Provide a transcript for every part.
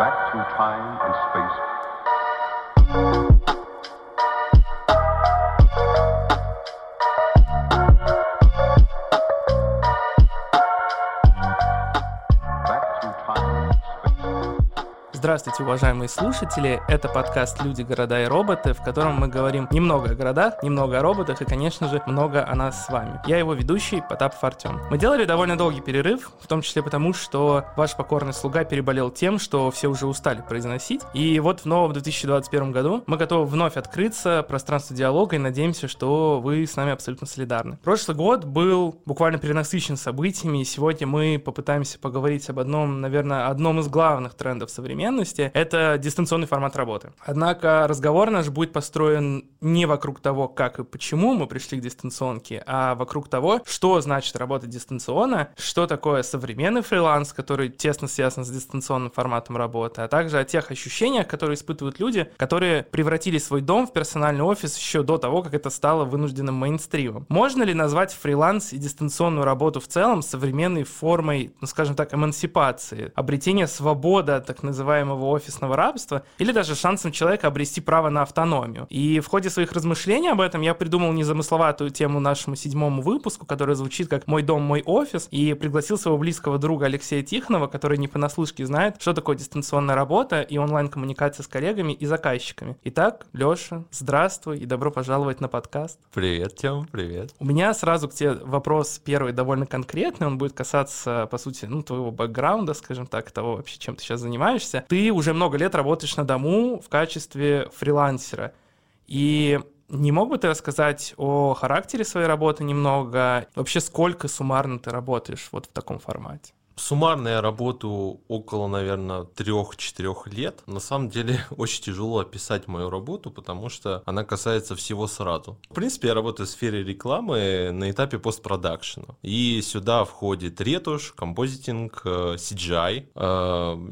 back through time and space. Здравствуйте, уважаемые слушатели! Это подкаст «Люди, города и роботы», в котором мы говорим немного о городах, немного о роботах и, конечно же, много о нас с вами. Я его ведущий, Потапов Артем. Мы делали довольно долгий перерыв, в том числе потому, что ваш покорный слуга переболел тем, что все уже устали произносить. И вот в новом 2021 году мы готовы вновь открыться пространству диалога и надеемся, что вы с нами абсолютно солидарны. Прошлый год был буквально перенасыщен событиями, и сегодня мы попытаемся поговорить об одном, наверное, одном из главных трендов современности — это дистанционный формат работы. Однако разговор наш будет построен не вокруг того, как и почему мы пришли к дистанционке, а вокруг того, что значит работать дистанционно, что такое современный фриланс, который тесно связан с дистанционным форматом работы, а также о тех ощущениях, которые испытывают люди, которые превратили свой дом в персональный офис еще до того, как это стало вынужденным мейнстримом. Можно ли назвать фриланс и дистанционную работу в целом современной формой, ну, скажем так, эмансипации, обретения свободы от так называемого офисного рабства или даже шансом человека обрести право на автономию? И в ходе своих размышлений об этом я придумал незамысловатую тему нашему седьмому выпуску, которая звучит как «Мой дом, мой офис», и пригласил своего близкого друга Алексея Тихонова, который не понаслышке знает, что такое дистанционная работа и онлайн-коммуникация с коллегами и заказчиками. Итак, Леша, здравствуй и добро пожаловать на подкаст. Привет, Тем, привет. У меня сразу к тебе вопрос первый довольно конкретный, он будет касаться, по сути, ну, твоего бэкграунда, скажем так, того вообще, чем ты сейчас занимаешься. Ты уже много лет работаешь на дому в качестве фрилансера. И не мог бы ты рассказать о характере своей работы немного? Вообще, сколько суммарно ты работаешь вот в таком формате? Суммарно я работаю около, наверное, трех-четырех лет. На самом деле очень тяжело описать мою работу, потому что она касается всего сразу. В принципе, я работаю в сфере рекламы на этапе постпродакшена. И сюда входит ретушь, композитинг, э, CGI, э,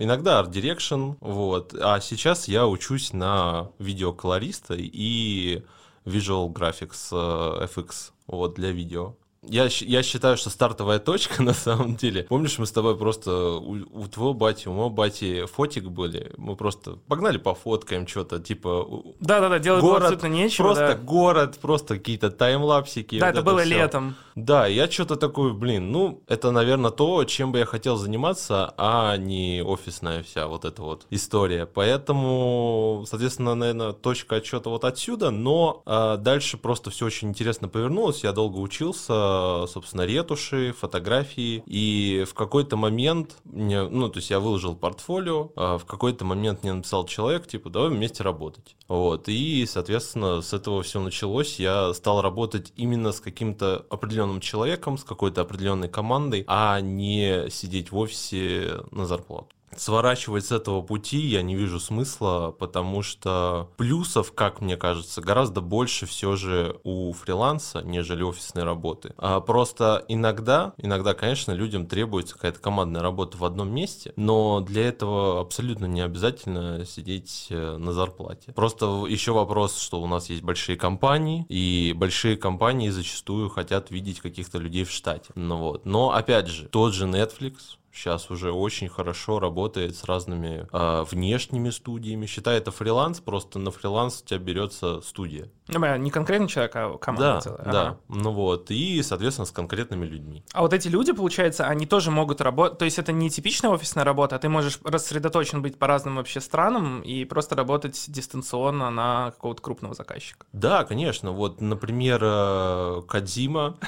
иногда art direction, вот. А сейчас я учусь на видеоколориста и Visual Graphics э, FX вот, для видео. Я, я считаю, что стартовая точка, на самом деле. Помнишь, мы с тобой просто у, у твоего бати, у моего бати фотик были. Мы просто погнали пофоткаем что-то, типа... Да-да-да, делать было город, абсолютно нечего. просто да. город, просто какие-то таймлапсики. Да, вот это было всё. летом. Да, я что-то такой, блин, ну, это, наверное, то, чем бы я хотел заниматься, а не офисная вся вот эта вот история. Поэтому, соответственно, наверное, точка отсчета вот отсюда, но а, дальше просто все очень интересно повернулось. Я долго учился, собственно, ретуши, фотографии, и в какой-то момент, мне, ну, то есть я выложил портфолио, а в какой-то момент мне написал человек, типа, давай вместе работать. Вот, и, соответственно, с этого все началось. Я стал работать именно с каким-то определенным человеком, с какой-то определенной командой, а не сидеть в офисе на зарплату. Сворачивать с этого пути я не вижу смысла, потому что плюсов, как мне кажется, гораздо больше все же у фриланса, нежели офисной работы. А просто иногда, иногда, конечно, людям требуется какая-то командная работа в одном месте, но для этого абсолютно не обязательно сидеть э, на зарплате. Просто еще вопрос, что у нас есть большие компании, и большие компании зачастую хотят видеть каких-то людей в штате. Ну вот. Но опять же, тот же Netflix, сейчас уже очень хорошо работает с разными а, внешними студиями. Считай, это фриланс, просто на фриланс у тебя берется студия. Ну, не конкретный человек, а команда Да, целая. да. Ага. Ну вот, и, соответственно, с конкретными людьми. А вот эти люди, получается, они тоже могут работать, то есть это не типичная офисная работа, а ты можешь рассредоточен быть по разным вообще странам и просто работать дистанционно на какого-то крупного заказчика. Да, конечно. Вот, например, э, Кадзима, э,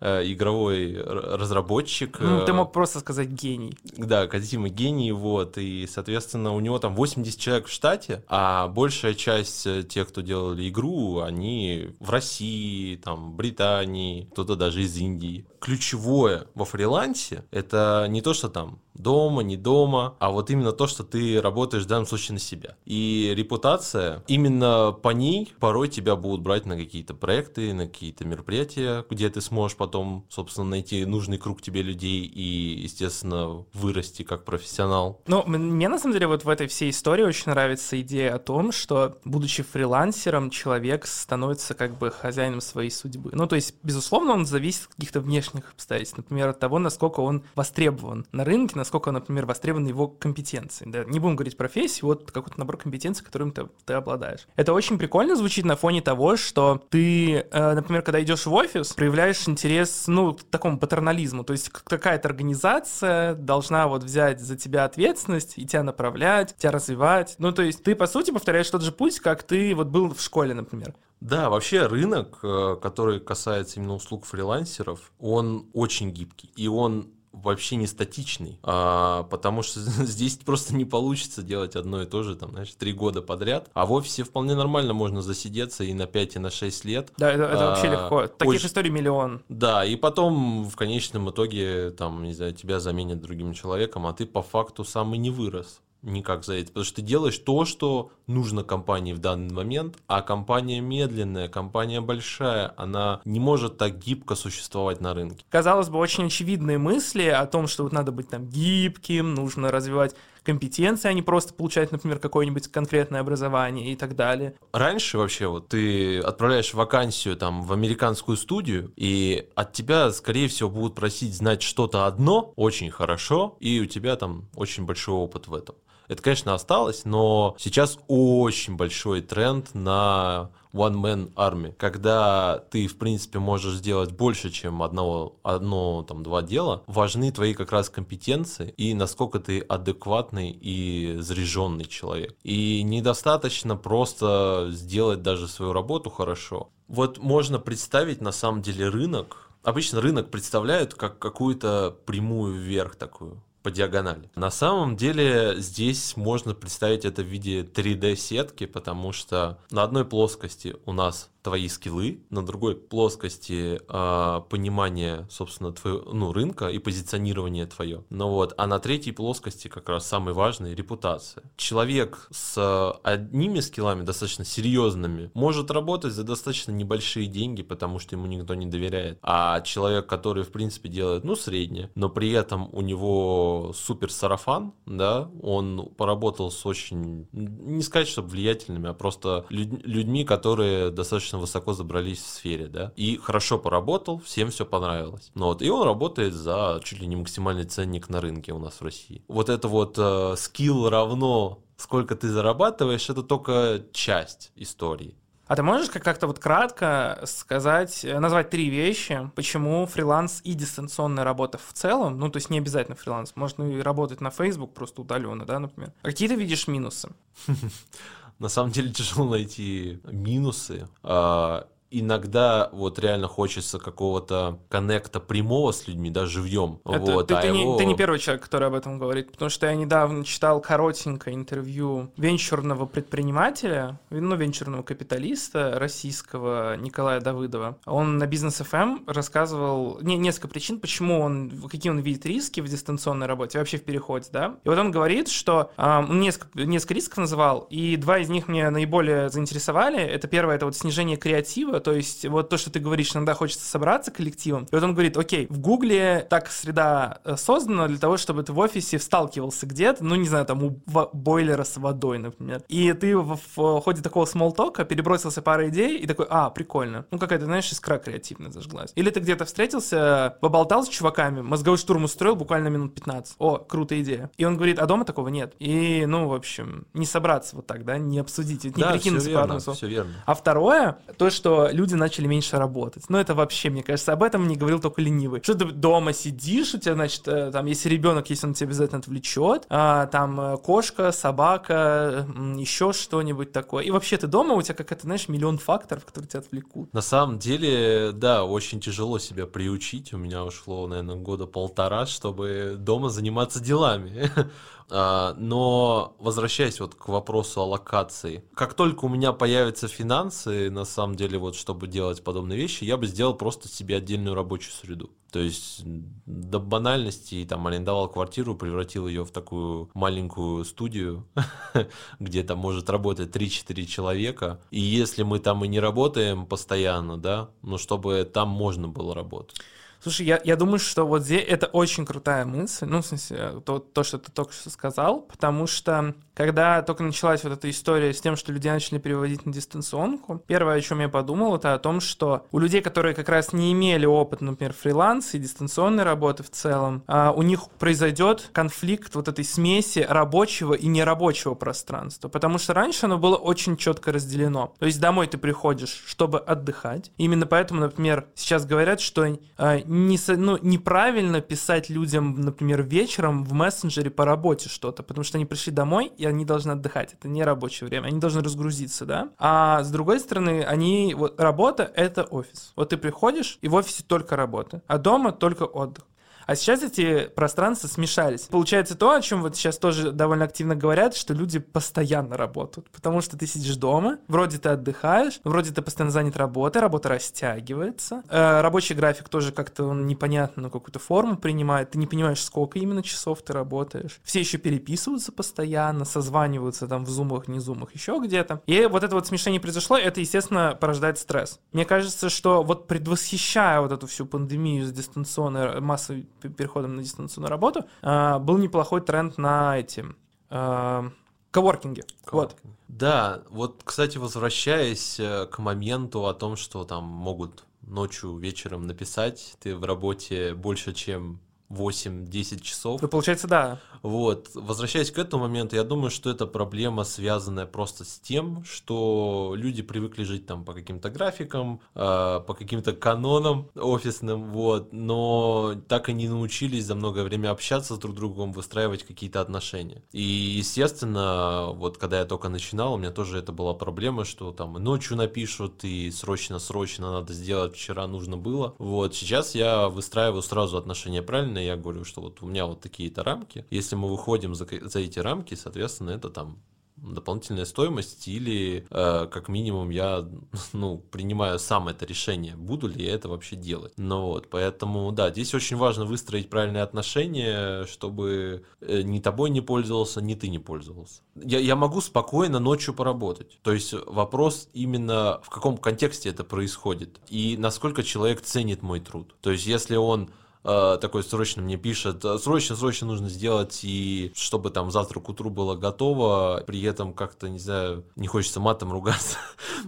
игровой р- разработчик. Ну, ты э, мог просто сказать гений. Да, Кадзима гений, вот, и, соответственно, у него там 80 человек в штате, а большая часть э, тех, кто делали игру, они в России, там, Британии, кто-то даже из Индии. Ключевое во фрилансе — это не то, что там дома, не дома, а вот именно то, что ты работаешь в данном случае на себя. И репутация, именно по ней порой тебя будут брать на какие-то проекты, на какие-то мероприятия, где ты сможешь потом, собственно, найти нужный круг тебе людей и, естественно, вырасти как профессионал. Ну, мне на самом деле вот в этой всей истории очень нравится идея о том, что, будучи фрилансером, человек становится как бы хозяином своей судьбы. Ну, то есть, безусловно, он зависит от каких-то внешних обстоятельств, например, от того, насколько он востребован на рынке, насколько, например, востребованы его компетенции. Да? Не будем говорить профессии, вот какой-то набор компетенций, которым ты, ты обладаешь. Это очень прикольно звучит на фоне того, что ты, э, например, когда идешь в офис, проявляешь интерес, ну, к такому патернализму, то есть какая-то организация должна вот взять за тебя ответственность и тебя направлять, тебя развивать. Ну, то есть ты, по сути, повторяешь тот же путь, как ты вот был в школе, например. Да, вообще рынок, э, который касается именно услуг фрилансеров, он очень гибкий. И он вообще не статичный, а, потому что здесь просто не получится делать одно и то же, там, знаешь, три года подряд, а в офисе вполне нормально можно засидеться и на 5, и на 6 лет. Да, это, это а, вообще легко. Таких очень... историй миллион. Да, и потом в конечном итоге, там, не знаю, тебя заменят другим человеком, а ты по факту сам и не вырос никак за это, потому что ты делаешь то, что нужно компании в данный момент, а компания медленная, компания большая, она не может так гибко существовать на рынке. Казалось бы, очень очевидные мысли о том, что вот надо быть там гибким, нужно развивать компетенции, а не просто получать, например, какое-нибудь конкретное образование и так далее. Раньше вообще вот ты отправляешь вакансию там в американскую студию, и от тебя, скорее всего, будут просить знать что-то одно очень хорошо, и у тебя там очень большой опыт в этом. Это, конечно, осталось, но сейчас очень большой тренд на one-man army, когда ты, в принципе, можешь сделать больше, чем одного, одно, там, два дела, важны твои как раз компетенции и насколько ты адекватный и заряженный человек. И недостаточно просто сделать даже свою работу хорошо. Вот можно представить на самом деле рынок, Обычно рынок представляют как какую-то прямую вверх такую по диагонали. На самом деле здесь можно представить это в виде 3D-сетки, потому что на одной плоскости у нас твои скиллы, на другой плоскости э, понимание, собственно, твоего, ну, рынка и позиционирование твое. Ну вот, а на третьей плоскости как раз самый важный репутация. Человек с одними скиллами, достаточно серьезными, может работать за достаточно небольшие деньги, потому что ему никто не доверяет. А человек, который, в принципе, делает, ну, среднее, но при этом у него супер сарафан, да, он поработал с очень, не сказать, что влиятельными, а просто люд, людьми, которые достаточно достаточно высоко забрались в сфере, да, и хорошо поработал, всем все понравилось. Ну вот, и он работает за чуть ли не максимальный ценник на рынке у нас в России. Вот это вот э, скилл равно сколько ты зарабатываешь, это только часть истории. А ты можешь как-то вот кратко сказать, э, назвать три вещи, почему фриланс и дистанционная работа в целом, ну то есть не обязательно фриланс, можно и работать на Facebook просто удаленно, да, например. А какие ты видишь минусы? на самом деле тяжело найти минусы. А, иногда вот реально хочется какого-то коннекта прямого с людьми, да, живьем. Это, вот, ты, а ты, его... не, ты не первый человек, который об этом говорит, потому что я недавно читал коротенькое интервью венчурного предпринимателя, ну, венчурного капиталиста российского Николая Давыдова. Он на Бизнес FM эм рассказывал не, несколько причин, почему он, какие он видит риски в дистанционной работе, вообще в переходе, да. И вот он говорит, что э, несколько, несколько рисков называл, и два из них меня наиболее заинтересовали. Это первое, это вот снижение креатива, то есть вот то, что ты говоришь, иногда хочется собраться коллективом. И вот он говорит, окей, в Гугле так среда э, создана для того, чтобы ты в офисе сталкивался где-то, ну, не знаю, там у бойлера с водой, например. И ты в, в ходе такого смолтока перебросился парой идей и такой, а, прикольно. Ну, какая-то, знаешь, искра креативная зажглась. Или ты где-то встретился, поболтал с чуваками, мозговой штурм устроил буквально минут 15. О, крутая идея. И он говорит, а дома такого нет. И, ну, в общем, не собраться вот так, да, не обсудить, не да, прикинуться все верно, все верно. А второе, то, что люди начали меньше работать. Ну, это вообще, мне кажется, об этом не говорил только ленивый. Что ты дома сидишь, у тебя, значит, э, там, если ребенок, если он тебя обязательно отвлечет, а, там, э, кошка, собака, еще что-нибудь такое. И вообще ты дома, у тебя как это, знаешь, миллион факторов, которые тебя отвлекут. На самом деле, да, очень тяжело себя приучить. У меня ушло, наверное, года полтора, чтобы дома заниматься делами. А, но возвращаясь вот к вопросу о локации, как только у меня появятся финансы, на самом деле, вот чтобы делать подобные вещи, я бы сделал просто себе отдельную рабочую среду. То есть до банальности там арендовал квартиру, превратил ее в такую маленькую студию, где там может работать 3-4 человека. И если мы там и не работаем постоянно, да, ну чтобы там можно было работать. Слушай, я, я думаю, что вот здесь это очень крутая мысль, ну, в смысле, то, то, что ты только что сказал, потому что когда только началась вот эта история с тем, что люди начали переводить на дистанционку, первое, о чем я подумал, это о том, что у людей, которые как раз не имели опыта, например, фриланса и дистанционной работы в целом, а, у них произойдет конфликт вот этой смеси рабочего и нерабочего пространства, потому что раньше оно было очень четко разделено. То есть домой ты приходишь, чтобы отдыхать. Именно поэтому, например, сейчас говорят, что э, не, ну, неправильно писать людям, например, вечером в мессенджере по работе что-то, потому что они пришли домой, и они должны отдыхать. Это не рабочее время, они должны разгрузиться, да? А с другой стороны, они, вот работа — это офис. Вот ты приходишь, и в офисе только работа, а дома только отдых. А сейчас эти пространства смешались. Получается то, о чем вот сейчас тоже довольно активно говорят, что люди постоянно работают. Потому что ты сидишь дома, вроде ты отдыхаешь, вроде ты постоянно занят работой, работа растягивается. Э, рабочий график тоже как-то он непонятно какую-то форму принимает. Ты не понимаешь, сколько именно часов ты работаешь. Все еще переписываются постоянно, созваниваются там в зумах, не зумах, еще где-то. И вот это вот смешение произошло, это, естественно, порождает стресс. Мне кажется, что вот предвосхищая вот эту всю пандемию с дистанционной массовой переходом на дистанционную работу, а, был неплохой тренд на эти а, коворкинге. Вот. Да, вот, кстати, возвращаясь э, к моменту о том, что там могут ночью, вечером написать, ты в работе больше, чем 8-10 часов. Ну, получается, да. Вот. Возвращаясь к этому моменту, я думаю, что это проблема, связанная просто с тем, что люди привыкли жить там по каким-то графикам, э, по каким-то канонам офисным, вот, но так и не научились за многое время общаться с друг другом, выстраивать какие-то отношения. И, естественно, вот когда я только начинал, у меня тоже это была проблема, что там ночью напишут, и срочно-срочно надо сделать, вчера нужно было. Вот, сейчас я выстраиваю сразу отношения правильно, я говорю, что вот у меня вот такие-то рамки. Если мы выходим за, за эти рамки, соответственно, это там дополнительная стоимость или э, как минимум я ну принимаю сам это решение буду ли я это вообще делать. Ну вот поэтому да здесь очень важно выстроить правильные отношения чтобы э, ни тобой не пользовался ни ты не пользовался. Я, я могу спокойно ночью поработать. То есть вопрос именно в каком контексте это происходит и насколько человек ценит мой труд. То есть если он э, такой срочно мне пишет, «Э, срочно, срочно нужно сделать, и чтобы там завтра к утру было готово, при этом как-то, не знаю, не хочется матом ругаться,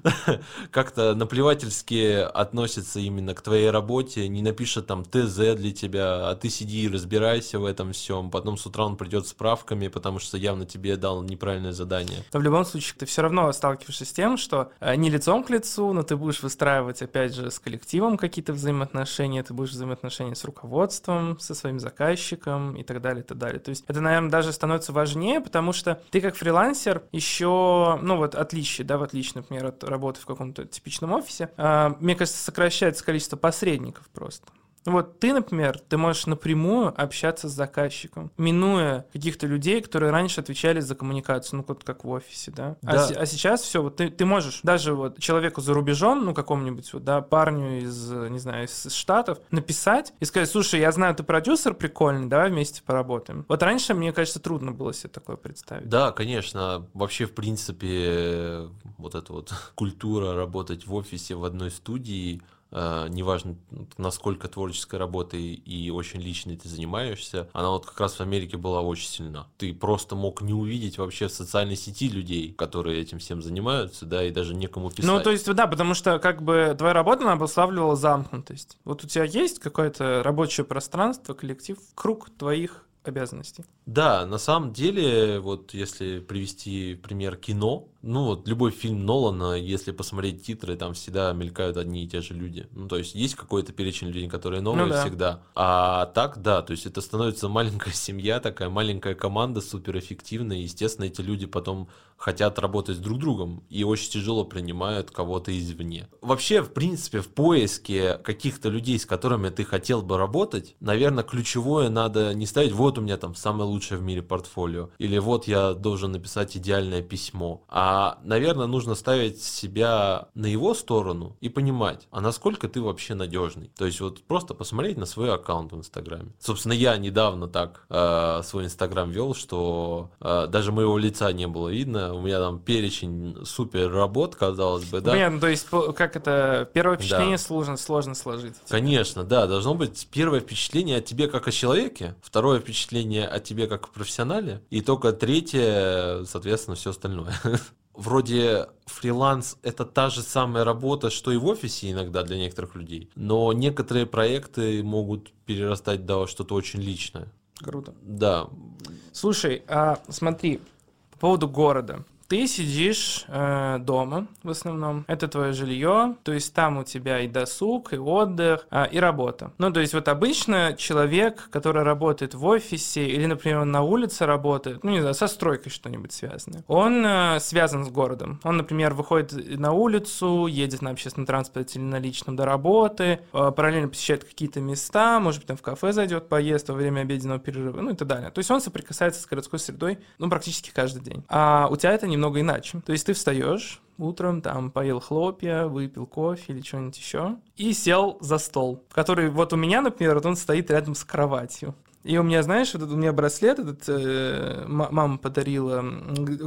как-то наплевательски относится именно к твоей работе, не напишет там ТЗ для тебя, а ты сиди и разбирайся в этом всем, потом с утра он придет с справками, потому что явно тебе дал неправильное задание. Но в любом случае ты все равно сталкиваешься с тем, что э, не лицом к лицу, но ты будешь выстраивать, опять же, с коллективом какие-то взаимоотношения, ты будешь взаимоотношения с руководством, руководством, со своим заказчиком и так далее, и так далее. То есть это, наверное, даже становится важнее, потому что ты как фрилансер еще, ну вот отличие, да, в отличие, например, от работы в каком-то типичном офисе, э, мне кажется, сокращается количество посредников просто. Вот ты, например, ты можешь напрямую общаться с заказчиком, минуя каких-то людей, которые раньше отвечали за коммуникацию, ну вот как в офисе, да. А да. А, а сейчас все, вот ты, ты можешь даже вот человеку за рубежом, ну какому-нибудь вот, да, парню из, не знаю, из Штатов, написать и сказать, слушай, я знаю, ты продюсер прикольный, давай вместе поработаем. Вот раньше, мне кажется, трудно было себе такое представить. Да, конечно. Вообще, в принципе, вот эта вот культура работать в офисе в одной студии, неважно, насколько творческой работой и очень личной ты занимаешься, она вот как раз в Америке была очень сильна. Ты просто мог не увидеть вообще в социальной сети людей, которые этим всем занимаются, да, и даже некому писать. Ну, то есть, да, потому что как бы твоя работа, она обуславливала замкнутость. Вот у тебя есть какое-то рабочее пространство, коллектив, круг твоих обязанностей. Да, на самом деле, вот если привести пример кино, ну вот любой фильм Нолана, если посмотреть титры, там всегда мелькают одни и те же люди. Ну то есть есть какой-то перечень людей, которые новые ну, да. всегда. А так, да, то есть это становится маленькая семья, такая маленькая команда, суперэффективная. Естественно, эти люди потом хотят работать с друг другом и очень тяжело принимают кого-то извне. Вообще, в принципе, в поиске каких-то людей, с которыми ты хотел бы работать, наверное, ключевое надо не ставить, вот у меня там самое лучшее в мире портфолио, или вот я должен написать идеальное письмо. А, наверное, нужно ставить себя на его сторону и понимать, а насколько ты вообще надежный. То есть вот просто посмотреть на свой аккаунт в Инстаграме. Собственно, я недавно так э, свой Инстаграм вел, что э, даже моего лица не было видно. У меня там перечень супер работ, казалось бы, да. Понятно, то есть как это первое впечатление Да. сложно, сложно сложить. Конечно, да, должно быть первое впечатление о тебе как о человеке, второе впечатление о тебе как о профессионале, и только третье, соответственно, все остальное. Вроде фриланс это та же самая работа, что и в офисе иногда для некоторых людей, но некоторые проекты могут перерастать до что-то очень личное. Круто. Да, Слушай, а смотри, по поводу города. Ты сидишь э, дома в основном, это твое жилье, то есть там у тебя и досуг, и отдых, а, и работа. Ну, то есть вот обычно человек, который работает в офисе или, например, на улице работает, ну, не знаю, со стройкой что-нибудь связанное, он э, связан с городом. Он, например, выходит на улицу, едет на общественном транспорте или на личном до работы, э, параллельно посещает какие-то места, может быть, там в кафе зайдет, поест во время обеденного перерыва, ну и так далее. То есть он соприкасается с городской средой, ну, практически каждый день. А у тебя это немного иначе. То есть ты встаешь утром, там, поел хлопья, выпил кофе или что-нибудь еще, и сел за стол, который вот у меня, например, вот он стоит рядом с кроватью. И у меня, знаешь, вот у меня браслет, этот э, ма- мама подарила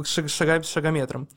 шага- шагометром.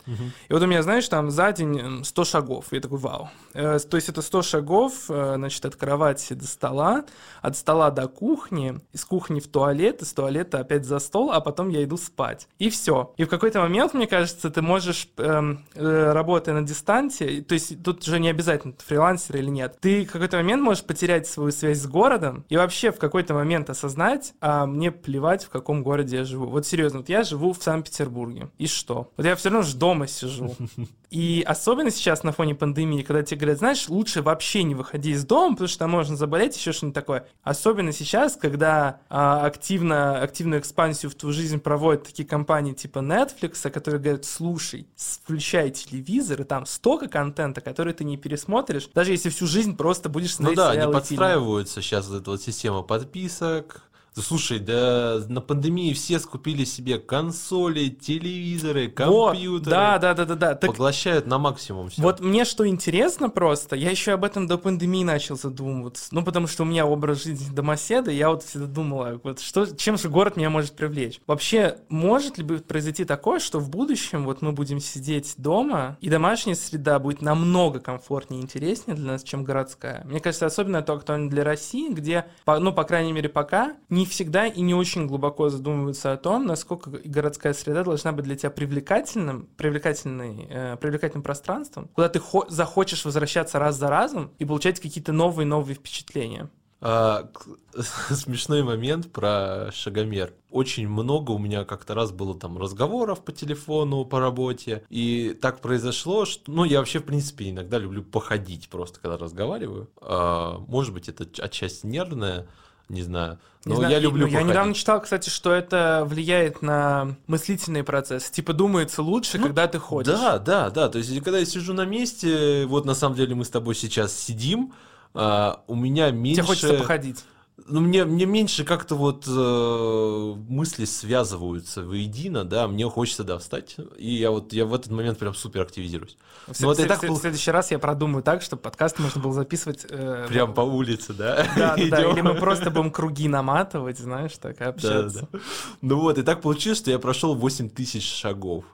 И вот у меня, знаешь, там за день м, 100 шагов. Я такой, вау. Э, то есть это 100 шагов, э, значит, от кровати до стола, от стола до кухни, из кухни в туалет, из туалета опять за стол, а потом я иду спать. И все. И в какой-то момент, мне кажется, ты можешь, эм, э, работая на дистанции, то есть тут же не обязательно, ты фрилансер или нет, ты в какой-то момент можешь потерять свою связь с городом и вообще в какой-то момент осознать, а мне плевать, в каком городе я живу. Вот серьезно, вот я живу в Санкт-Петербурге. И что? Вот я все равно же дома сижу. И особенно сейчас на фоне пандемии, когда тебе говорят, знаешь, лучше вообще не выходи из дома, потому что там можно заболеть, еще что-нибудь такое. Особенно сейчас, когда а, активно, активную экспансию в твою жизнь проводят такие компании типа Netflix, которые говорят, слушай, включай телевизор, и там столько контента, который ты не пересмотришь, даже если всю жизнь просто будешь ну смотреть да, они и фильмы. подстраиваются сейчас вот эта вот система подписок. Да слушай, да на пандемии все скупили себе консоли, телевизоры, Вот, компьютеры. да, да, да, да, да. Так Поглощают на максимум все. Вот мне что интересно просто, я еще об этом до пандемии начал задумываться. Ну, потому что у меня образ жизни домоседа, я вот всегда думала, вот что, чем же город меня может привлечь. Вообще, может ли произойти такое, что в будущем вот мы будем сидеть дома, и домашняя среда будет намного комфортнее и интереснее для нас, чем городская? Мне кажется, особенно это актуально для России, где, ну, по крайней мере, пока не всегда и не очень глубоко задумываются о том, насколько городская среда должна быть для тебя привлекательным, привлекательной, э, привлекательным пространством, куда ты хо- захочешь возвращаться раз за разом и получать какие-то новые-новые впечатления. А, смешной момент про шагомер. Очень много у меня как-то раз было там разговоров по телефону, по работе. И так произошло, что... Ну, я вообще, в принципе, иногда люблю походить просто, когда разговариваю. А, может быть, это отчасти нервное, не знаю. Не Но знаю, я люблю ну, Я походить. недавно читал, кстати, что это влияет на мыслительный процесс. Типа думается лучше, Ну, когда ты ходишь. Да, да, да. То есть, когда я сижу на месте, вот на самом деле мы с тобой сейчас сидим, а, у меня меньше... Тебе хочется походить. Ну, мне, мне меньше как-то вот э, мысли связываются воедино, да, мне хочется, да, встать, и я вот, я в этот момент прям супер активизируюсь. В, Ну, вот и в- так в- следующий раз я продумаю так, чтобы подкаст можно было записывать... э, Прям по улице, да? Да, да, или мы просто будем круги наматывать, знаешь, так и Да, общаться. да. Ну вот, и так получилось, что я прошел 8 тысяч шагов.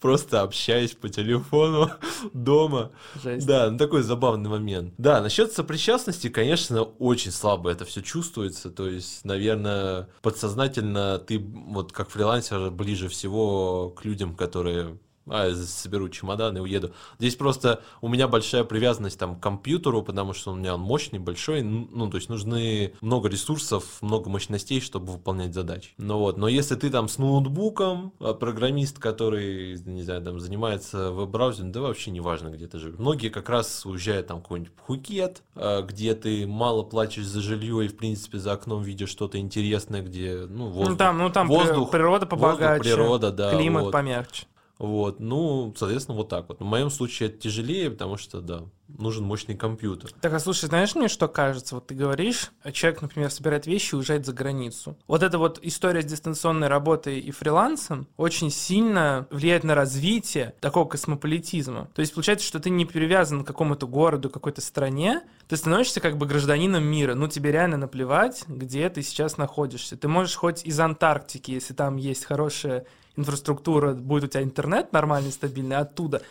Просто общаясь по телефону дома. Жесть. Да, ну такой забавный момент. Да, насчет сопричастности, конечно, очень слабо это все чувствуется. То есть, наверное, подсознательно ты вот как фрилансер ближе всего к людям, которые а, соберу чемодан и уеду. Здесь просто у меня большая привязанность там к компьютеру, потому что у меня он мощный, большой, ну, то есть нужны много ресурсов, много мощностей, чтобы выполнять задачи. Ну вот, но если ты там с ноутбуком, а, программист, который, не знаю, там занимается веб-браузером, да вообще не важно, где ты живешь. Многие как раз уезжают там в какой-нибудь Пхукет, а, где ты мало платишь за жилье и, в принципе, за окном видишь что-то интересное, где, ну, воздух, Ну там, ну там воздух, природа побогаче, воздух, природа, да, климат вот. помягче. Вот, ну, соответственно, вот так вот. В моем случае это тяжелее, потому что, да, нужен мощный компьютер. Так, а слушай, знаешь мне, что кажется? Вот ты говоришь, а человек, например, собирает вещи и уезжает за границу. Вот эта вот история с дистанционной работой и фрилансом очень сильно влияет на развитие такого космополитизма. То есть получается, что ты не привязан к какому-то городу, какой-то стране, ты становишься как бы гражданином мира. Ну, тебе реально наплевать, где ты сейчас находишься. Ты можешь хоть из Антарктики, если там есть хорошая инфраструктура, будет у тебя интернет нормальный, стабильный, оттуда.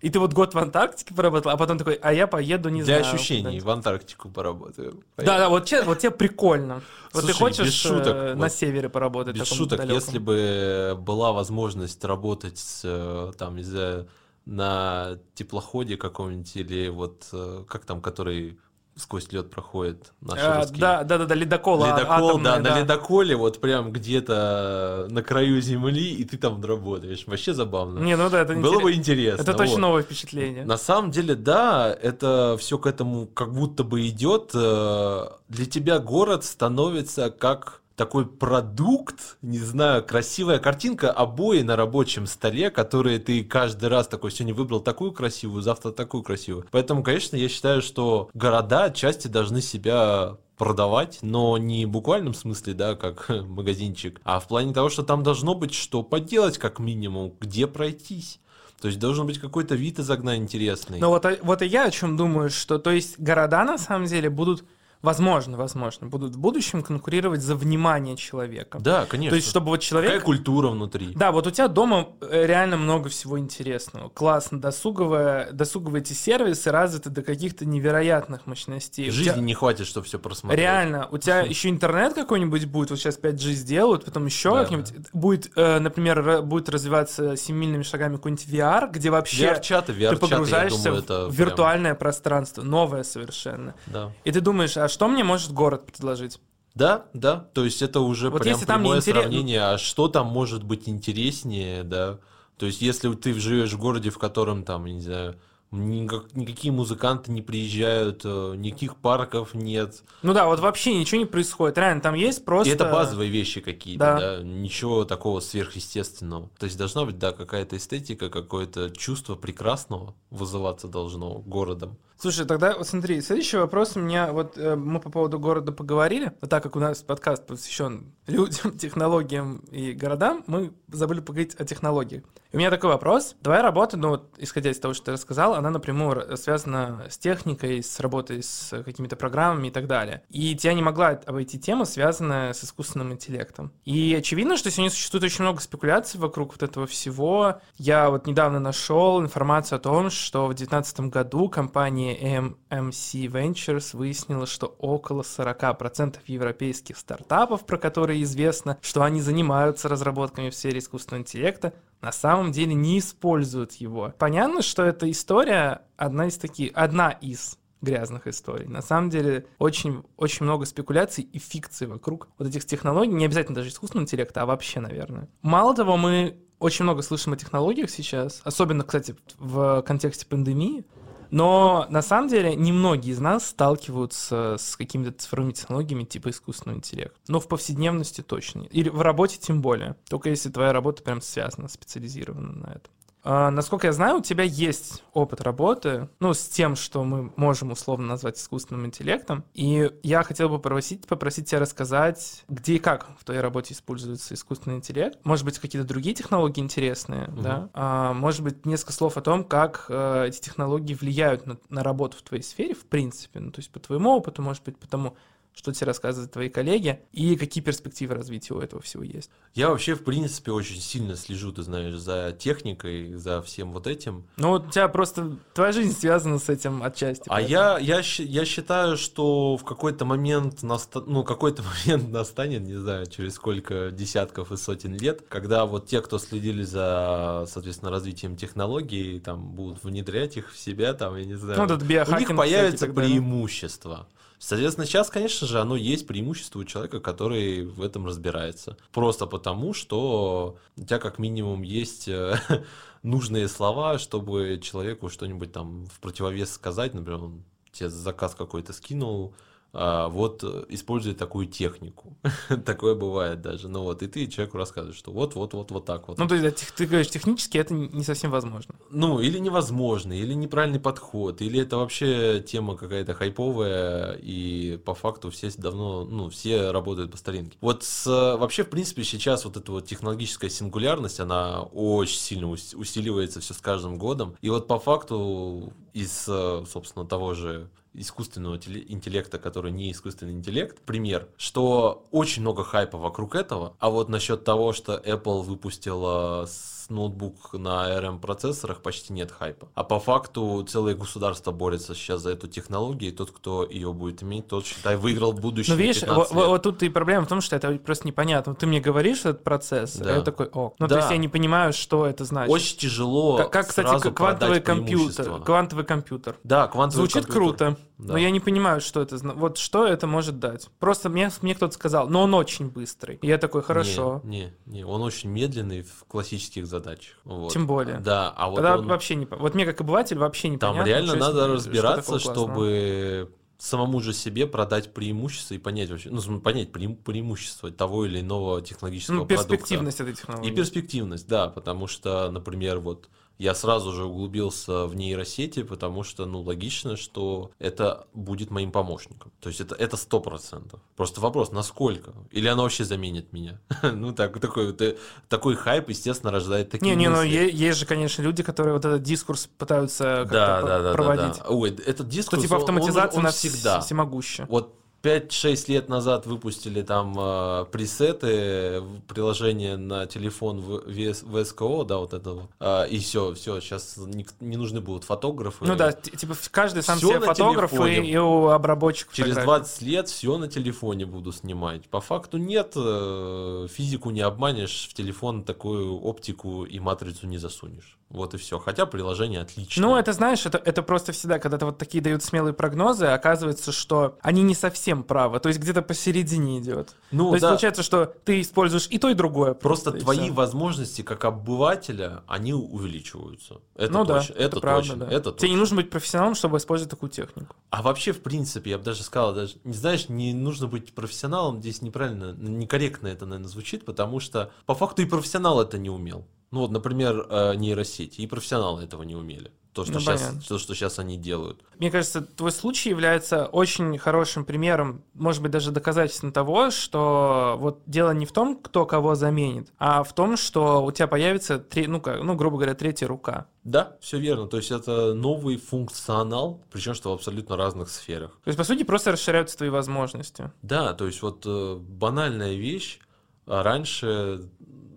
И ты вот год в Антарктике поработал, а потом такой, а я поеду, не Для знаю. ощущений куда-нибудь». в Антарктику поработаю. Да, да, вот, че- вот тебе прикольно. Вот ты Слушай, хочешь шуток, э, на вот севере поработать? Без шуток, далеком? если бы была возможность работать, с, э, там, не знаю, на теплоходе каком-нибудь или вот, э, как там, который сквозь лед проходит, наши А, русские. да, да, да, да, ледокол, а- Ледокол, да, атомный, на ледоколе, вот прям где-то на краю земли, и ты там работаешь. Вообще забавно. Не, ну да, это Было бы интерес- интересно. Это точно вот. новое впечатление. На самом деле, да, это все к этому как будто бы идет. э, Для тебя город становится как такой продукт, не знаю, красивая картинка, обои на рабочем столе, которые ты каждый раз такой сегодня выбрал такую красивую, завтра такую красивую. Поэтому, конечно, я считаю, что города отчасти должны себя продавать, но не в буквальном смысле, да, как магазинчик, а в плане того, что там должно быть что поделать как минимум, где пройтись. То есть должен быть какой-то вид из окна интересный. Но вот, а- вот и я о чем думаю, что то есть города на самом деле будут, возможно, возможно, будут в будущем конкурировать за внимание человека. Да, конечно. То есть, чтобы вот человек... Какая культура внутри? Да, вот у тебя дома э, реально много всего интересного. Классно, досуговая, досуговые эти сервисы развиты до каких-то невероятных мощностей. У Жизни тебя- не хватит, чтобы все просмотреть. Реально, у тебя еще интернет какой-нибудь будет, вот сейчас 5G сделают, потом еще Да. как-нибудь. Будет, э, например, будет развиваться семимильными шагами какой-нибудь VR, где вообще VR-чаты, ты VR-чаты, я погружаешься думаю, в это прям- виртуальное пространство, новое совершенно. Да. И ты думаешь, а что мне может город предложить? Да, да, то есть это уже Вот прям если там прямое интерес- сравнение, а что там может быть интереснее, да. То есть если ты живешь в городе, в котором там, не знаю, никак- никакие музыканты не приезжают, э, никаких парков нет. Ну да, вот вообще ничего не происходит. Реально, там есть просто... И это базовые вещи какие-то, Да. да. ничего такого сверхъестественного. То есть должна быть, да, какая-то эстетика, какое-то чувство прекрасного вызываться должно городом. Слушай, тогда вот смотри, следующий вопрос у меня, вот э, мы по поводу города поговорили, но так как у нас подкаст посвящен людям, технологиям и городам, мы забыли поговорить о технологиях. У меня такой вопрос. Твоя работа, ну вот, исходя из того, что ты рассказал, она напрямую связана с техникой, с работой с какими-то программами и так далее. И тебя не могла обойти тема, связанная с искусственным интеллектом. И очевидно, что сегодня существует очень много спекуляций вокруг вот этого всего. Я вот недавно нашел информацию о том, что в 2019 году компания MMC Ventures выяснила, что около 40% европейских стартапов, про которые известно, что они занимаются разработками в сфере искусственного интеллекта, на самом деле не используют его. Понятно, что эта история одна из таких, одна из грязных историй. На самом деле очень, очень много спекуляций и фикций вокруг вот этих технологий, не обязательно даже искусственного интеллекта, а вообще, наверное. Мало того, мы очень много слышим о технологиях сейчас, особенно, кстати, в контексте пандемии, но на самом деле немногие из нас сталкиваются с какими-то цифровыми технологиями типа искусственного интеллекта. Но в повседневности точно. Или в работе тем более. Только если твоя работа прям связана, специализирована на этом. А, насколько я знаю, у тебя есть опыт работы, ну, с тем, что мы можем условно назвать искусственным интеллектом. И я хотел бы попросить, попросить тебя рассказать, где и как в твоей работе используется искусственный интеллект. Может быть, какие-то другие технологии интересные, Мгм. да? А, может быть, несколько слов о том, как э, эти технологии влияют на, на работу в твоей сфере, в принципе. Ну, то есть по твоему опыту, может быть, по тому, что тебе рассказывают твои коллеги, и какие перспективы развития у этого всего есть. Я вообще, в принципе, очень сильно слежу, ты знаешь, за техникой, за всем вот этим. Ну, вот у тебя просто твоя жизнь связана с этим отчасти. А поэтому- я, я, я считаю, что в какой-то момент, наста... ну, какой-то момент настанет, не знаю, через сколько десятков и сотен лет, когда вот те, кто следили за, соответственно, развитием технологий, там, будут внедрять их в себя, там, я не знаю, Ну, у биохакинг них появится всякий и так далее. преимущество. Соответственно, сейчас, конечно же, оно есть преимущество у человека, который в этом разбирается. Просто потому, что у тебя как минимум есть э, нужные слова, чтобы человеку что-нибудь там в противовес сказать. Например, он тебе заказ какой-то скинул, вот э, использует такую технику. Такое бывает даже. Ну вот, и ты человеку рассказываешь, что вот, вот, так вот. Ну, то есть, ты говоришь, технически это не совсем возможно. Ну, или невозможно, или неправильный подход, или это вообще тема какая-то хайповая, и по факту все давно, ну, все работают по старинке. Вот с, вообще, в принципе, сейчас вот эта вот технологическая сингулярность, она очень сильно ус- усиливается все с каждым годом. И вот по факту из, э, собственно, того же искусственного интеллекта, который не искусственный интеллект, пример, что очень много хайпа вокруг этого, а вот насчет того, что Apple выпустила с ноутбук на ARM процессорах, почти нет хайпа. А по факту целое государство борется сейчас за эту технологию, и тот, кто ее будет иметь, тот, считай, выиграл будущее Ну, видишь, 15 вот, вот тут и проблема в том, что это просто непонятно. Ты мне говоришь этот процесс, а Да. я такой, о. Ну, Да. то есть я не понимаю, что это значит. Очень тяжело Как, как, кстати, квантовый компьютер. Квантовый компьютер. Да, квантовый Звучит компьютер. круто, Да. но я не понимаю, что это зна- Вот что это может дать? Просто мне, мне кто-то сказал, но он очень быстрый. И я такой, хорошо. Не, не, не, он очень медленный в классических задачах. Вот. Тем более. Да, а вот Тогда он- вообще не... Вот мне как обыватель вообще не там понятно, реально надо разбираться, чтобы самому же себе продать преимущество и понять вообще, ну, понять преим- преимущество того или иного технологического Ну, продукта. перспективность этой И технологии. перспективность, да, потому что, например, вот я сразу же углубился в нейросети, потому что, ну, логично, что это будет моим помощником. То есть это это сто процентов. Просто вопрос, насколько? Или она вообще заменит меня? Ну, так, такой, вот, э, такой хайп, естественно, рождает такие Не, не, ну мысли. е- есть же, конечно, люди, которые вот этот дискурс пытаются как-то Да, да, да, проводить. да, да. Ой, этот Что дискурс, типа он- автоматизация он, он нас всегда. всемогуща. Вот 5-6 лет назад выпустили там э, пресеты, в- приложение на телефон в VS VSCO, да, вот это вот. А, и все, все, сейчас не, не нужны будут фотографы. Ну да, типа каждый сам Всё себе фотограф и, телефоне. и у обработчик Через фотографий. 20 лет все на телефоне буду снимать. По факту нет, э, физику не обманешь, в телефон такую оптику и матрицу не засунешь. Вот и все. Хотя приложение отличное. Ну, это знаешь, это, это просто всегда, когда-то вот такие дают смелые прогнозы, оказывается, что они не совсем правы, то есть где-то посередине идет. ну, то есть да. получается, что ты используешь и то, и другое. Просто и твои всё. возможности как обывателя, они увеличиваются. Это ну точно. да, это, правда, точно. да. Это Тебе не точно. нужно быть профессионалом, чтобы использовать такую технику. А вообще, в принципе, я бы даже сказал, даже, не знаешь, не нужно быть профессионалом, здесь неправильно, некорректно это, наверное, звучит, потому что по факту и профессионал это не умел. Ну вот, например, э, нейросети, и профессионалы этого не умели. То, что, Ну, сейчас, понятно. то, что сейчас они делают. Мне кажется, твой случай является очень хорошим примером, может быть, даже доказательством того, что вот дело не в том, кто кого заменит, а в том, что у тебя появится, тре- ну, как, ну грубо говоря, третья рука. Да, все верно. То есть это новый функционал, причем что в абсолютно разных сферах. То есть, по сути, просто расширяются твои возможности. Да, то есть вот э, банальная вещь. А Раньше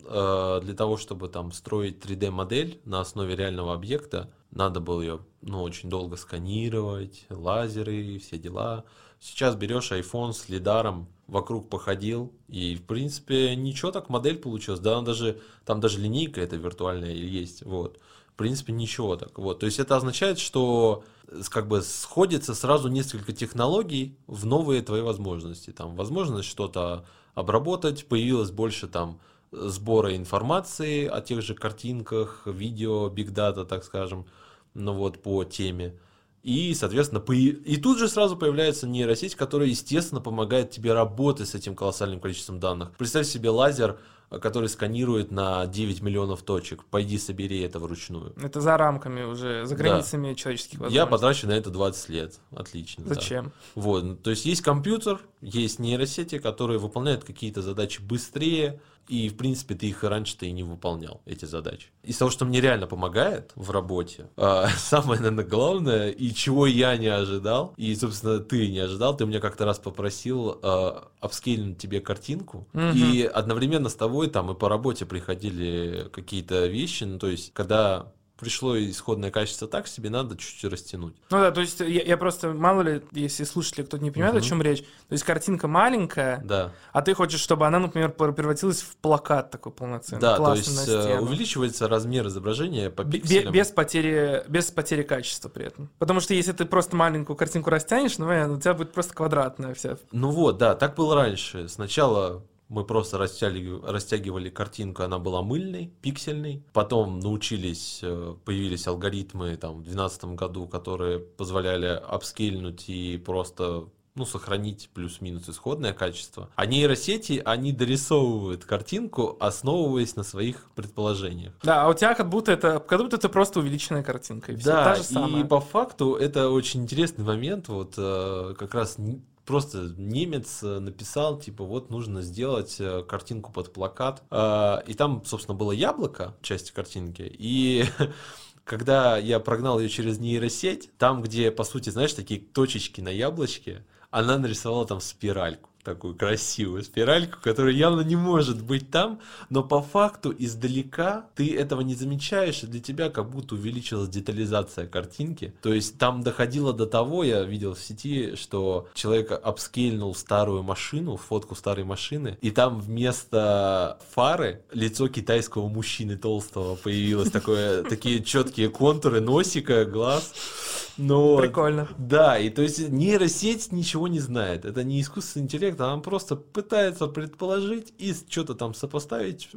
э, для того, чтобы там строить 3D-модель на основе реального объекта, надо было ее ну, очень долго сканировать, лазеры и все дела. Сейчас берешь iPhone с лидаром, вокруг походил, и, в принципе, ничего так модель получилась. Да, она даже, там даже линейка эта виртуальная есть. Вот. В принципе, ничего так. Вот. То есть это означает, что э, как бы сходится сразу несколько технологий в новые твои возможности. Там возможность что-то обработать, появилось больше там сбора информации о тех же картинках, видео, биг дата, так скажем, ну вот по теме. И, соответственно, по- и тут же сразу появляется нейросеть, которая, естественно, помогает тебе работать с этим колоссальным количеством данных. Представь себе лазер, который сканирует на 9 миллионов точек. Пойди собери это вручную. Это за рамками уже, за Да. границами человеческих возможностей. Я потрачу на это 20 лет. Отлично. да. Зачем? Вот, ну, то есть есть компьютер, есть нейросети, которые выполняют какие-то задачи быстрее, и, в принципе, ты их раньше-то и не выполнял, эти задачи. Из того, что мне реально помогает в работе, а, самое, наверное, главное, и чего я не ожидал, и, собственно, ты не ожидал, ты меня как-то раз попросил апскейлинуть тебе картинку, Мгм. и одновременно с тобой там и по работе приходили какие-то вещи, ну, то есть, когда пришло исходное качество так себе, надо чуть-чуть растянуть. Ну да, то есть я, я просто, мало ли, если слушатели кто-то не понимает, Мгм. о чем речь, то есть картинка маленькая, Да. а ты хочешь, чтобы она, например, пр- превратилась в плакат такой полноценный, Да, то есть э, увеличивается размер изображения по пикселям. без потери, без потери качества при этом. Потому что если ты просто маленькую картинку растянешь, ну, у тебя будет просто квадратная вся. Ну вот, да, так было раньше. Сначала мы просто растягивали, растягивали картинку, она была мыльной, пиксельной. Потом научились, э, появились алгоритмы там, в 2012 году, которые позволяли апскейльнуть и просто ну, сохранить плюс-минус исходное качество. А нейросети, они дорисовывают картинку, основываясь на своих предположениях. Да, а у тебя как будто это, как будто это просто увеличенная картинка. И всё, Да, та же самая. и по факту это очень интересный момент, вот э, как раз просто немец э, написал, типа, вот нужно сделать э, картинку под плакат, Э, и там, собственно, было яблоко, часть картинки, и когда я прогнал ее через нейросеть, там, где, по сути, знаешь, такие точечки на яблочке, она нарисовала там спиральку такую красивую спиральку, которая явно не может быть там, но по факту издалека ты этого не замечаешь, и для тебя как будто увеличилась детализация картинки. То есть там доходило до того, я видел в сети, что человек апскейльнул старую машину, фотку старой машины, и там вместо фары лицо китайского мужчины толстого появилось, такое, такие четкие контуры носика, глаз. Ну, вот. Прикольно. Да, и то есть нейросеть ничего не знает. Это не искусственный интеллект, она просто пытается предположить и что-то там сопоставить,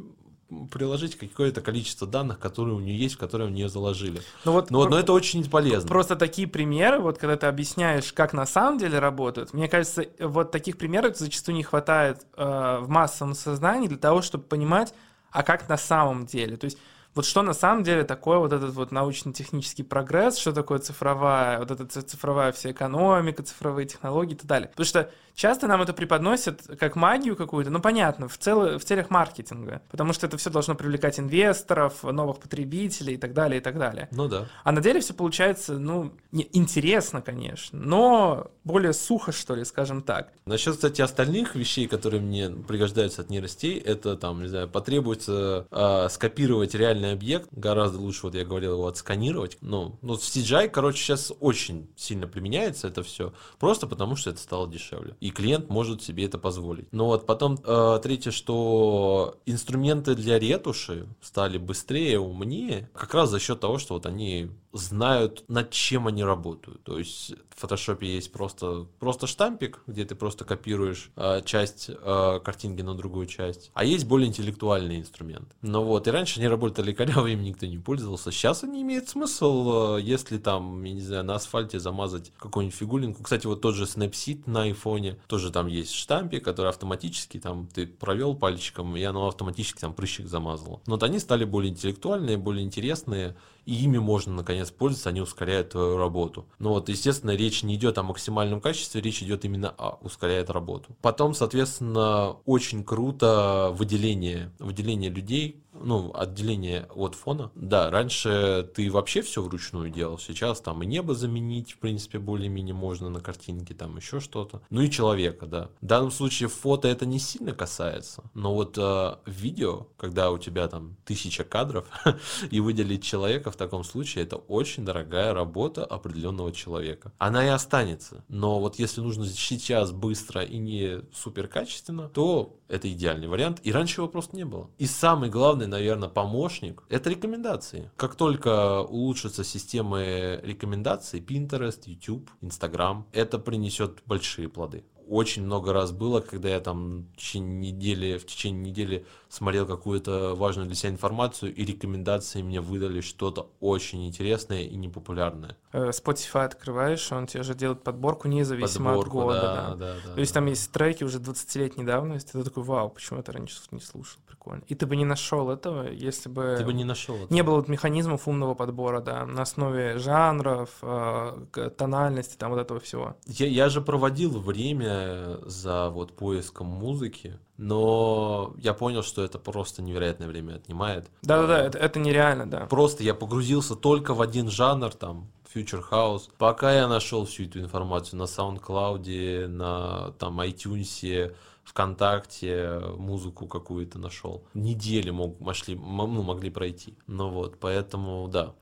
приложить какое-то количество данных, которые у нее есть, которые у нее заложили. Ну вот, Но, про- но это очень полезно. Просто такие примеры, вот когда ты объясняешь, как на самом деле работают, мне кажется, вот таких примеров зачастую не хватает э, в массовом сознании для того, чтобы понимать, а как на самом деле. То есть вот что на самом деле такое вот этот вот научно-технический прогресс, что такое цифровая, вот эта цифровая вся экономика, цифровые технологии и так далее. Потому что часто нам это преподносят как магию какую-то, ну понятно, в, цел- в целях маркетинга, потому что это все должно привлекать инвесторов, новых потребителей и так далее, и так далее. Ну да. А на деле все получается, ну, не- интересно, конечно, но более сухо, что ли, скажем так. Насчет, кстати, остальных вещей, которые мне пригождаются от нейростей, это там, не знаю, потребуется э, скопировать реальный объект, гораздо лучше, вот я говорил, его отсканировать. Ну, ну, в CGI, короче, сейчас очень сильно применяется это все, просто потому что это стало дешевле. И клиент может себе это позволить. Но вот потом, э, третье, что инструменты для ретуши стали быстрее, умнее, как раз за счет того, что вот они знают, над чем они работают. То есть в фотошопе есть просто, просто штампик, где ты просто копируешь э, часть э, картинки на другую часть. А есть более интеллектуальные инструменты. Ну вот, и раньше они работали коряво, им никто не пользовался. Сейчас они имеют смысл, э, если там, я не знаю, на асфальте замазать какую-нибудь фигулинку. Кстати, вот тот же Snapseed на айфоне, тоже там есть штампик, который автоматически там ты провел пальчиком, и оно автоматически там прыщик замазало. Но вот они стали более интеллектуальные, более интересные, и ими можно наконец пользоваться, они ускоряют твою работу. Но вот, естественно, речь не идет о максимальном качестве, речь идет именно о ускоряет работу. Потом, соответственно, очень круто выделение, выделение людей, ну, отделение от фона. Да, раньше ты вообще все вручную делал, сейчас там и небо заменить, в принципе, более-менее можно на картинке, там еще что-то. Ну и человека, да. В данном случае фото это не сильно касается, но вот э, видео, когда у тебя там тысяча кадров, и выделить человека в таком случае, это очень дорогая работа определенного человека. Она и останется, но вот если нужно сейчас быстро и не супер качественно, то это идеальный вариант, и раньше его просто не было. И самый главный, наверное, помощник — это рекомендации. Как только улучшатся системы рекомендаций, Pinterest, YouTube, Instagram, это принесет большие плоды. Очень много раз было, когда я там в течение недели, в течение недели смотрел какую-то важную для себя информацию, и рекомендации мне выдали что-то очень интересное и непопулярное. Э, Spotify открываешь, он тебе же делает подборку независимо Подборку, от года. да, да. да, да, То есть там есть треки уже 20-летней давности, ты такой, вау, почему я это раньше не слушал, прикольно. И ты бы не нашел этого, если бы... Ты бы не нашел это. Не было вот механизмов умного подбора, да, на основе жанров, э, тональности, там вот этого всего. Я, я же проводил время за вот поиском музыки, но я понял, что это просто невероятное время отнимает. Да-да-да, А, это, это нереально, да. Просто я погрузился только в один жанр, там, Future House. Пока я нашел всю эту информацию на SoundCloud, на там iTunes, ВКонтакте, музыку какую-то нашел. Недели мог, мошли, м- ну, могли пройти. Ну вот, поэтому да.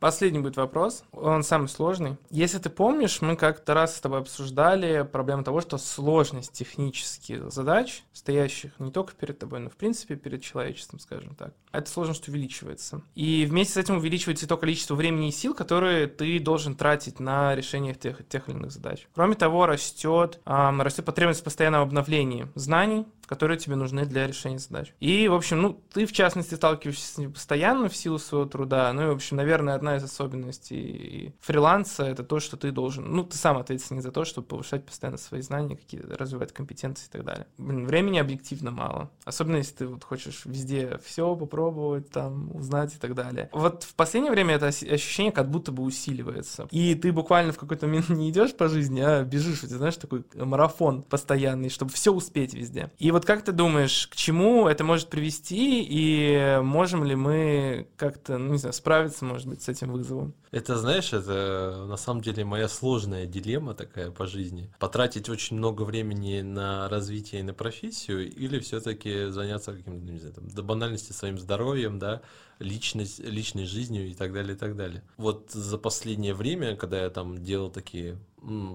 Последний будет вопрос, он самый сложный. Если ты помнишь, мы как-то раз с тобой обсуждали проблему того, что сложность технических задач, стоящих не только перед тобой, но в принципе перед человечеством, скажем так, эта сложность увеличивается. И вместе с этим увеличивается и то количество времени и сил, которые ты должен тратить на решение тех, тех или иных задач. Кроме того, растет, ам, растет потребность в постоянном обновлении знаний, которые тебе нужны для решения задач. И, в общем, ну, ты, в частности, сталкиваешься с ним постоянно в силу своего труда. Ну и, в общем, наверное, одна из особенностей фриланса — это то, что ты должен... Ну, ты сам ответственный за то, чтобы повышать постоянно свои знания, какие-то развивать компетенции и так далее. Блин, времени объективно мало. Особенно, если ты вот хочешь везде все попробовать, там, узнать и так далее. Вот в последнее время это ощущение как будто бы усиливается. И ты буквально в какой-то момент не идешь по жизни, а бежишь, ты знаешь, такой марафон постоянный, чтобы все успеть везде. И вот как ты думаешь, к чему это может привести, и можем ли мы как-то, ну, не знаю, справиться, может быть, с этим вызовом? Это, знаешь, это на самом деле моя сложная дилемма такая по жизни. Потратить очень много времени на развитие и на профессию, или все-таки заняться каким-то, не знаю, там, до банальности своим здоровьем, да, личность, личной жизнью и так далее, и так далее. Вот за последнее время, когда я там делал такие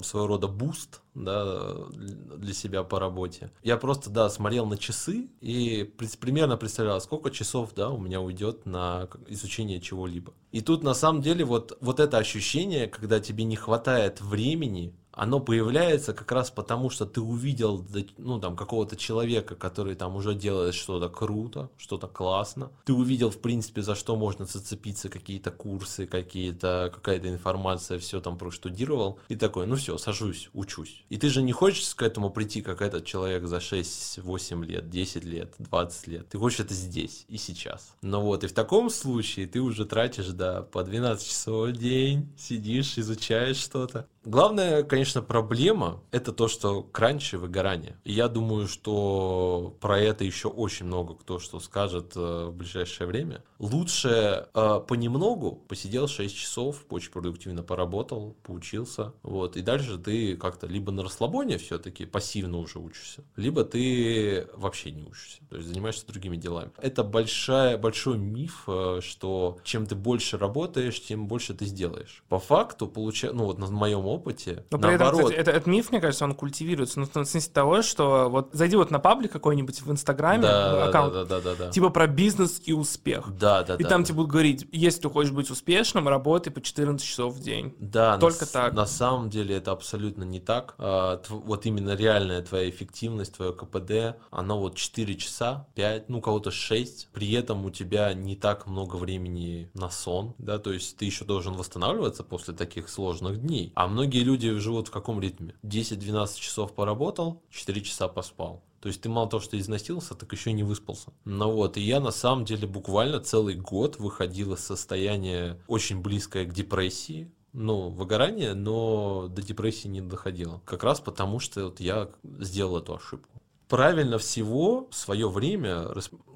своего рода буст да, для себя по работе. Я просто, да, смотрел на часы и примерно представлял, сколько часов, да, у меня уйдет на изучение чего-либо. И тут на самом деле вот, вот это ощущение, когда тебе не хватает времени оно появляется как раз потому, что ты увидел, ну, там, какого-то человека, который там уже делает что-то круто, что-то классно. Ты увидел, в принципе, за что можно зацепиться, какие-то курсы, какие-то, какая-то информация, все там проштудировал. И такой, ну все, сажусь, учусь. И ты же не хочешь к этому прийти, как этот человек за 6-8 лет, 10 лет, 20 лет. Ты хочешь это здесь и сейчас. Ну вот, и в таком случае ты уже тратишь, да, по 12 часов в день, сидишь, изучаешь что-то. Главная, конечно, проблема – это то, что кранч и выгорание. И я думаю, что про это еще очень много кто что скажет э, в ближайшее время. Лучше э, понемногу посидел 6 часов, очень продуктивно поработал, поучился, вот, и дальше ты как-то либо на расслабоне все-таки пассивно уже учишься, либо ты вообще не учишься, то есть занимаешься другими делами. Это большая, большой миф, э, что чем ты больше работаешь, тем больше ты сделаешь. По факту, получается, ну вот на моем опыте, опыте. Но при наоборот... этом, кстати, это, этот миф, мне кажется, он культивируется. Ну, в смысле того, что вот зайди вот на паблик какой-нибудь в Инстаграме, да, аккаунт, да, да, да, да, типа про бизнес и успех. Да, да, И да, там да. тебе будут говорить, если ты хочешь быть успешным, работай по 14 часов в день. Да, только на, так. На самом деле это абсолютно не так. А, вот именно реальная твоя эффективность, твое КПД, оно вот 4 часа, 5, ну, кого-то 6. При этом у тебя не так много времени на сон, да, то есть ты еще должен восстанавливаться после таких сложных дней. А многие люди живут в каком ритме? 10-12 часов поработал, 4 часа поспал. То есть ты мало того, что износился, так еще и не выспался. Ну вот, и я на самом деле буквально целый год выходил из состояния очень близкое к депрессии, ну, выгорание, но до депрессии не доходило. Как раз потому, что вот я сделал эту ошибку правильно всего свое время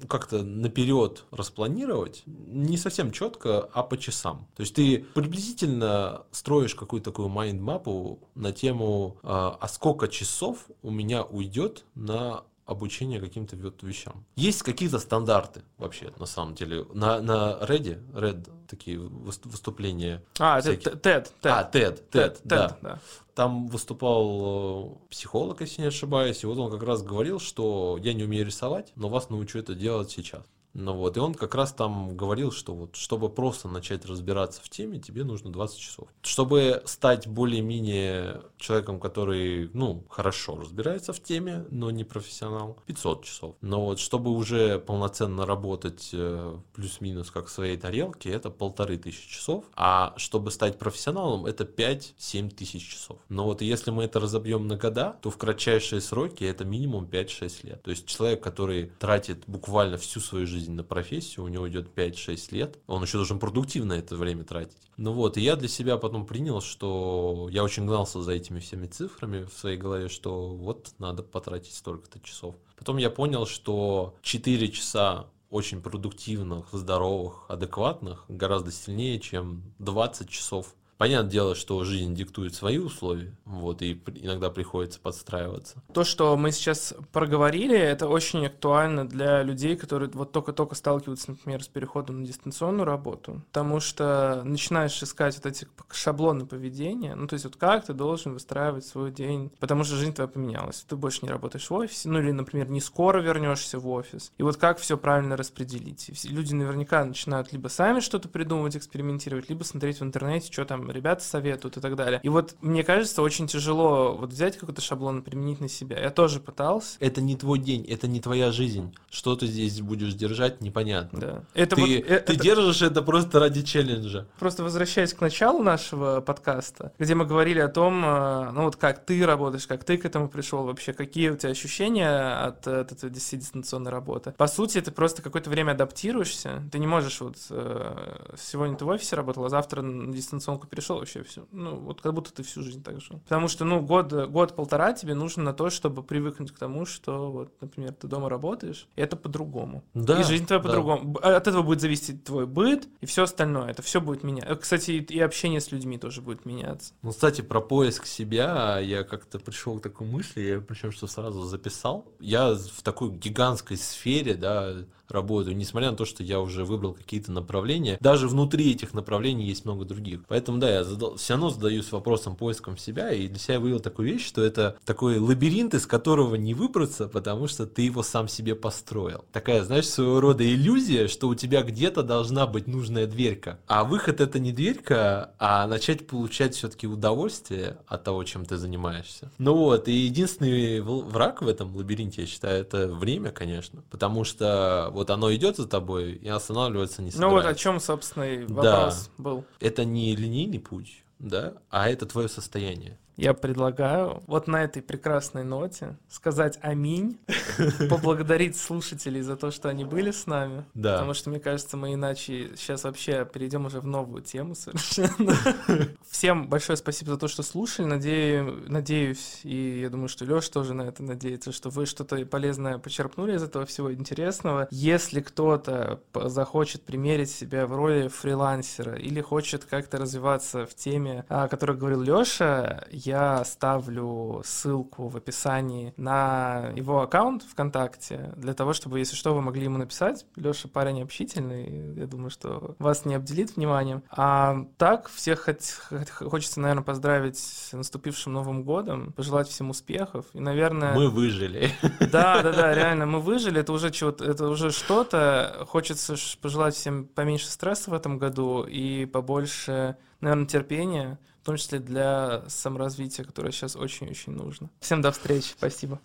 как-то наперед распланировать не совсем четко, а по часам. То есть ты приблизительно строишь какую-то такую майнд-мапу на тему, а, а сколько часов у меня уйдет на обучение каким-то вещам. Есть какие-то стандарты вообще, на самом деле. На, на Reddit, Red, такие выступления. А, это TED. А, TED, TED, да. да. Там выступал э, психолог, если не ошибаюсь, и вот он как раз говорил, что я не умею рисовать, но вас научу это делать сейчас. Ну вот, и он как раз там говорил, что вот, чтобы просто начать разбираться в теме, тебе нужно 20 часов. Чтобы стать более-менее человеком, который, ну, хорошо разбирается в теме, но не профессионал, 500 часов. Но вот, чтобы уже полноценно работать э, плюс-минус как в своей тарелке, это полторы тысячи часов. А чтобы стать профессионалом, это 5-7 тысяч часов. Но вот если мы это разобьем на года, то в кратчайшие сроки это минимум 5-6 лет. То есть человек, который тратит буквально всю свою жизнь жизнь на профессию, у него идет 5-6 лет, он еще должен продуктивно это время тратить. Ну вот, и я для себя потом принял, что я очень гнался за этими всеми цифрами в своей голове, что вот надо потратить столько-то часов. Потом я понял, что 4 часа очень продуктивных, здоровых, адекватных гораздо сильнее, чем 20 часов Понятное дело, что жизнь диктует свои условия, вот, и иногда приходится подстраиваться. То, что мы сейчас проговорили, это очень актуально для людей, которые вот только-только сталкиваются, например, с переходом на дистанционную работу, потому что начинаешь искать вот эти шаблоны поведения, ну, то есть вот как ты должен выстраивать свой день, потому что жизнь твоя поменялась, ты больше не работаешь в офисе, ну, или, например, не скоро вернешься в офис, и вот как все правильно распределить. И люди наверняка начинают либо сами что-то придумывать, экспериментировать, либо смотреть в интернете, что там там ребята советуют и так далее. И вот мне кажется, очень тяжело вот взять какой-то шаблон и применить на себя. Я тоже пытался. Это не твой день, это не твоя жизнь. Что ты здесь будешь держать, непонятно. Да. Это ты, вот, ты это- держишь это просто ради челленджа. Просто возвращаясь к началу нашего подкаста, где мы говорили о том, э, ну вот как ты работаешь, как ты к этому пришел вообще, какие у тебя ощущения от, э, от этой дис- дистанционной работы. По сути, ты просто какое-то время адаптируешься. Ты не можешь вот э, сегодня ты в офисе работал, а завтра на дистанционку перешел вообще все. Ну вот как будто ты всю жизнь так жил. Потому что ну год год-полтора тебе нужно на то, чтобы привыкнуть к тому, что вот, например, ты дома работаешь, и это по-другому. Да, и жизнь твоя да. по-другому. От этого будет зависеть твой быт и все остальное. Это все будет меняться. Кстати, и общение с людьми тоже будет меняться. Ну, кстати, про поиск себя я как-то пришел к такой мысли, я причем что сразу записал. Я в такой гигантской сфере, да, работаю, несмотря на то, что я уже выбрал какие-то направления, даже внутри этих направлений есть много других. Поэтому, да, я задал, все равно задаюсь вопросом поиском себя, и для себя вывел такую вещь, что это такой лабиринт, из которого не выбраться, потому что ты его сам себе построил. Такая, знаешь, своего рода иллюзия, что у тебя где-то должна быть нужная дверька. А выход это не дверька, а начать получать все-таки удовольствие от того, чем ты занимаешься. Ну вот, и единственный враг в этом лабиринте, я считаю, это время, конечно. Потому что вот оно идет за тобой, и останавливаться не Ну вот о собирается. чем, собственно, и Да. вопрос был. Это не линейный путь, да, а это твое состояние. Я предлагаю вот на этой прекрасной ноте сказать аминь, поблагодарить слушателей за то, что они были с нами. Да. Потому что, мне кажется, мы иначе сейчас вообще перейдем уже в новую тему совершенно. Всем большое спасибо за то, что слушали. Надею, надеюсь, и я думаю, что Леша тоже на это надеется, что вы что-то полезное почерпнули из этого всего интересного. Если кто-то захочет примерить себя в роли фрилансера или хочет как-то развиваться в теме, о которой говорил Леша, я ставлю ссылку в описании на его аккаунт ВКонтакте, для того, чтобы, если что, вы могли ему написать. Леша парень общительный, я думаю, что вас не обделит вниманием. А так, всех хочется, наверное, поздравить с наступившим Новым годом, пожелать всем успехов. И, наверное... Мы выжили. Да, да, да, реально, мы выжили, это уже чего-то, это уже что-то. Хочется пожелать всем поменьше стресса в этом году и побольше, наверное, терпения, в том числе для саморазвития, которое сейчас очень-очень нужно. Всем до встречи, спасибо.